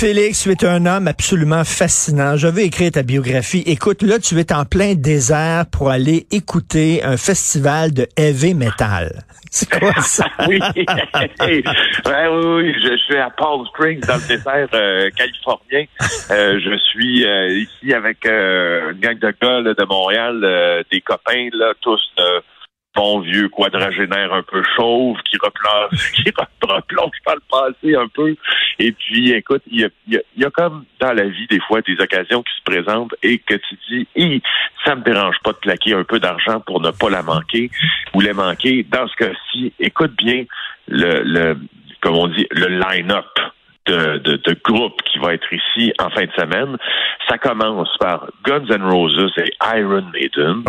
Félix, tu es un homme absolument fascinant. Je vais écrire ta biographie. Écoute, là, tu es en plein désert pour aller écouter un festival de heavy metal. C'est quoi ça? oui. ouais, oui, oui, je, suis à Palm Springs, dans le désert euh, californien. Euh, je suis euh, ici avec une gang de gars de Montréal, des copains, là, tous bon vieux quadragénaire un peu chauve qui replonge, qui replonge dans le passé un peu. Et puis, écoute, il y a, y, y a, comme dans la vie des fois des occasions qui se présentent et que tu dis, hey, ça me dérange pas de claquer un peu d'argent pour ne pas la manquer ou les manquer. Dans ce cas-ci, écoute bien le, le comme on dit, le line-up de, de, de, groupe qui va être ici en fin de semaine. Ça commence par Guns N' Roses et Iron Maiden.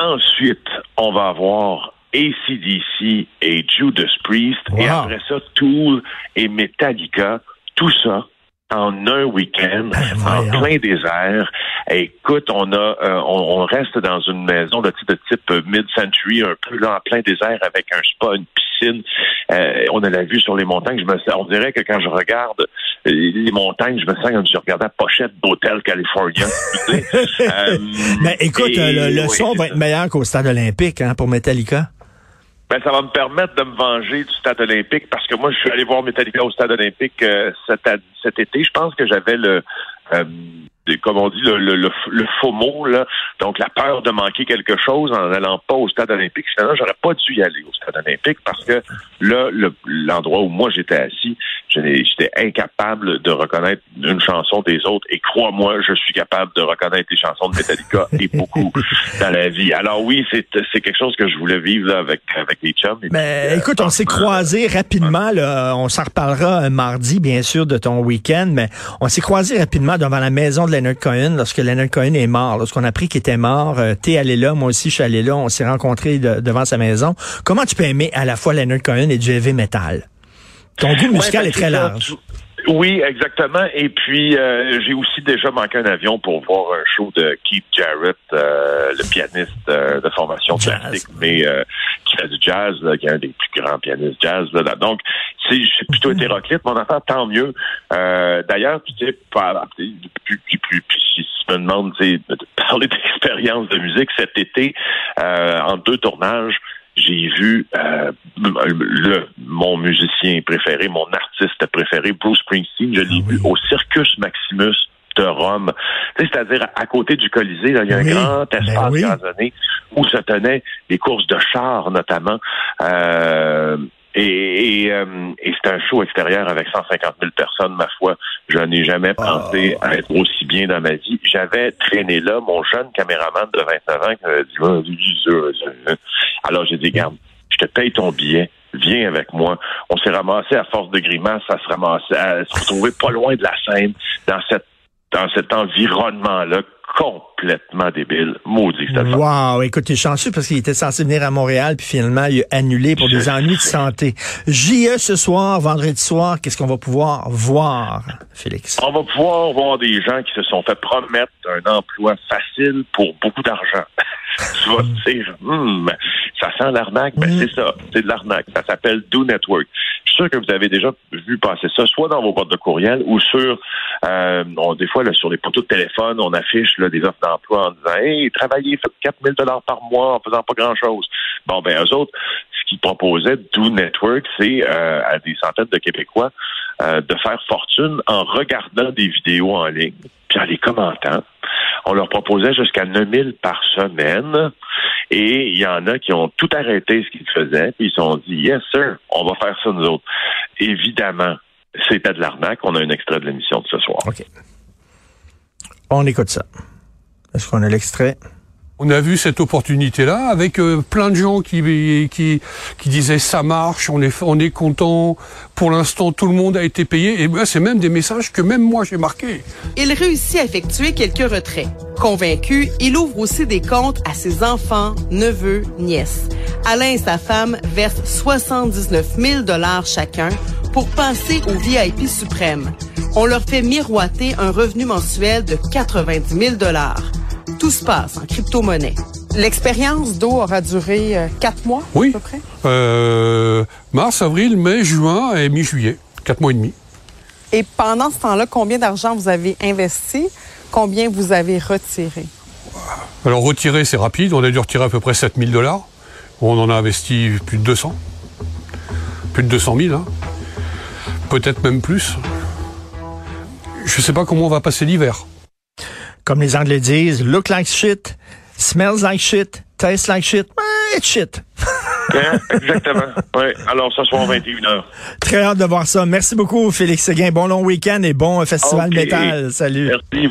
Ensuite, on va avoir ACDC et Judas Priest. Et après ça, Tool et Metallica. Tout ça en un week-end, ben, en plein désert. Écoute, on a, euh, on, reste dans une maison de type, de type mid-century, un peu là en plein désert avec un spa, une piscine. Euh, on a la vue sur les montagnes. Je me, on dirait que quand je regarde euh, les montagnes, je me sens comme si je regardais la pochette d'hôtel californien. Mais écoute, le, son va être meilleur qu'au stade olympique hein, pour Metallica. Ben, ça va me permettre de me venger du stade olympique parce que moi, je suis allé voir Metallica au stade olympique euh, cet, cet été. Je pense que j'avais le, euh, comme on dit, le, le, le, faux mot, là. donc la peur de manquer quelque chose en n'allant pas au stade olympique. Finalement, j'aurais pas dû y aller au stade olympique parce que là, l'endroit où moi j'étais assis, j'étais incapable de reconnaître une chanson des autres. Et crois-moi, je suis capable de reconnaître les chansons de Metallica et beaucoup dans la vie. Alors oui, c'est quelque chose que je voulais vivre là, avec, avec les chums. Mais euh, écoute, on s'est croisés rapidement. Là, on s'en reparlera mardi, bien sûr, de ton week-end, mais on s'est croisés rapidement devant la maison de Leonard Cohen lorsque Leonard Cohen est mort. Lorsqu'on a appris qu'il était mort, euh, t'es allé là, moi aussi je suis allé là, on s'est rencontrés devant sa maison. Comment tu peux aimer à la fois Leonard Cohen et du heavy metal? Ton goût musical est très large. Oui, exactement. Et puis, euh, j'ai aussi déjà manqué un avion pour voir un show de Keith Jarrett, euh, le pianiste de formation classique, mais qui fait du jazz, qui est un des plus grands pianistes jazz. Là, Donc, c'est plutôt mm-hmm. hétéroclite. Mon enfant, tant mieux. D'ailleurs, tu sais, plus, plus, plus, si tu me demandes de parler d'expérience de musique cet été, en deux tournages, j'ai vu euh, le, mon musicien préféré, mon artiste préféré, Bruce Springsteen. Je l'ai ah vu au Circus Maximus de Rome. C'est-à-dire à côté du Colisée, il y a un grand espace ben où se tenaient les courses de chars notamment. Euh, et, euh, et, c'est un show extérieur avec 150 000 personnes, ma foi. Je n'ai jamais ah. pensé à être aussi bien dans ma vie. J'avais traîné là mon jeune caméraman de 29 ans qui m'avait dit, alors j'ai dit, garde, je te paye ton billet, viens avec moi. On s'est ramassé à force de grimaces, à se ramasser, à se retrouver pas loin de la scène, dans cette dans cet environnement-là complètement débile. Maudit, c'était Wow, écoute, t'es chanceux parce qu'il était censé venir à Montréal, puis finalement, il a annulé pour des ennuis de santé. JE ce soir, vendredi soir, qu'est-ce qu'on va pouvoir voir, Félix? On va pouvoir voir des gens qui se sont fait promettre un emploi facile pour beaucoup d'argent. tu vas te dire, Hum, ça sent l'arnaque. Ben, c'est ça, c'est de l'arnaque. Ça s'appelle Do Network. Je suis sûr que vous avez déjà vu passer ça, soit dans vos boîtes de courriel ou sur, euh, on- des fois, là, sur les poteaux de téléphone, on affiche là, des offres d'emploi en disant, hey, travaillez, faites 4000 dollars par mois en faisant pas grand-chose. Bon, ben, eux autres, ce qu'ils proposaient, Do Network, c'est euh, à des centaines de Québécois euh, de faire fortune en regardant des vidéos en ligne, puis en les commentant. On leur proposait jusqu'à 9000 par semaine. Et il y en a qui ont tout arrêté ce qu'ils faisaient, puis ils se sont dit, yes, sir, on va faire ça nous autres. Évidemment, c'était de l'arnaque. On a un extrait de l'émission de ce soir. OK. On écoute ça. Est-ce qu'on a l'extrait? On a vu cette opportunité-là avec euh, plein de gens qui, disaient ça marche, on est, on est content, pour l'instant tout le monde a été payé. Et ben, c'est même des messages que même moi j'ai marqués. Il réussit à effectuer quelques retraits. Convaincu, il ouvre aussi des comptes à ses enfants, neveux, nièces. Alain et sa femme versent 79 000 dollars chacun pour passer au VIP suprême. On leur fait miroiter un revenu mensuel de 90 000 dollars. Tout se passe en crypto-monnaie. L'expérience d'eau aura duré euh, quatre mois Oui. à peu près? Euh, mars, avril, mai, juin et mi-juillet. Quatre mois et demi. Et pendant ce temps-là, combien d'argent vous avez investi? Combien vous avez retiré? Alors retirer, c'est rapide. On a dû retirer à peu près 7000 dollars. On en a investi plus de 200. Plus de 200 000. Hein. Peut-être même plus. Je sais pas comment on va passer l'hiver. Comme les Anglais disent, look like shit, smells like shit, tastes like shit, it's shit. Hein? Exactement. Oui. Alors, ce soir, 21h. Très hâte de voir ça. Merci beaucoup, Félix Séguin. Bon long week-end et bon euh, festival métal. Salut. Merci.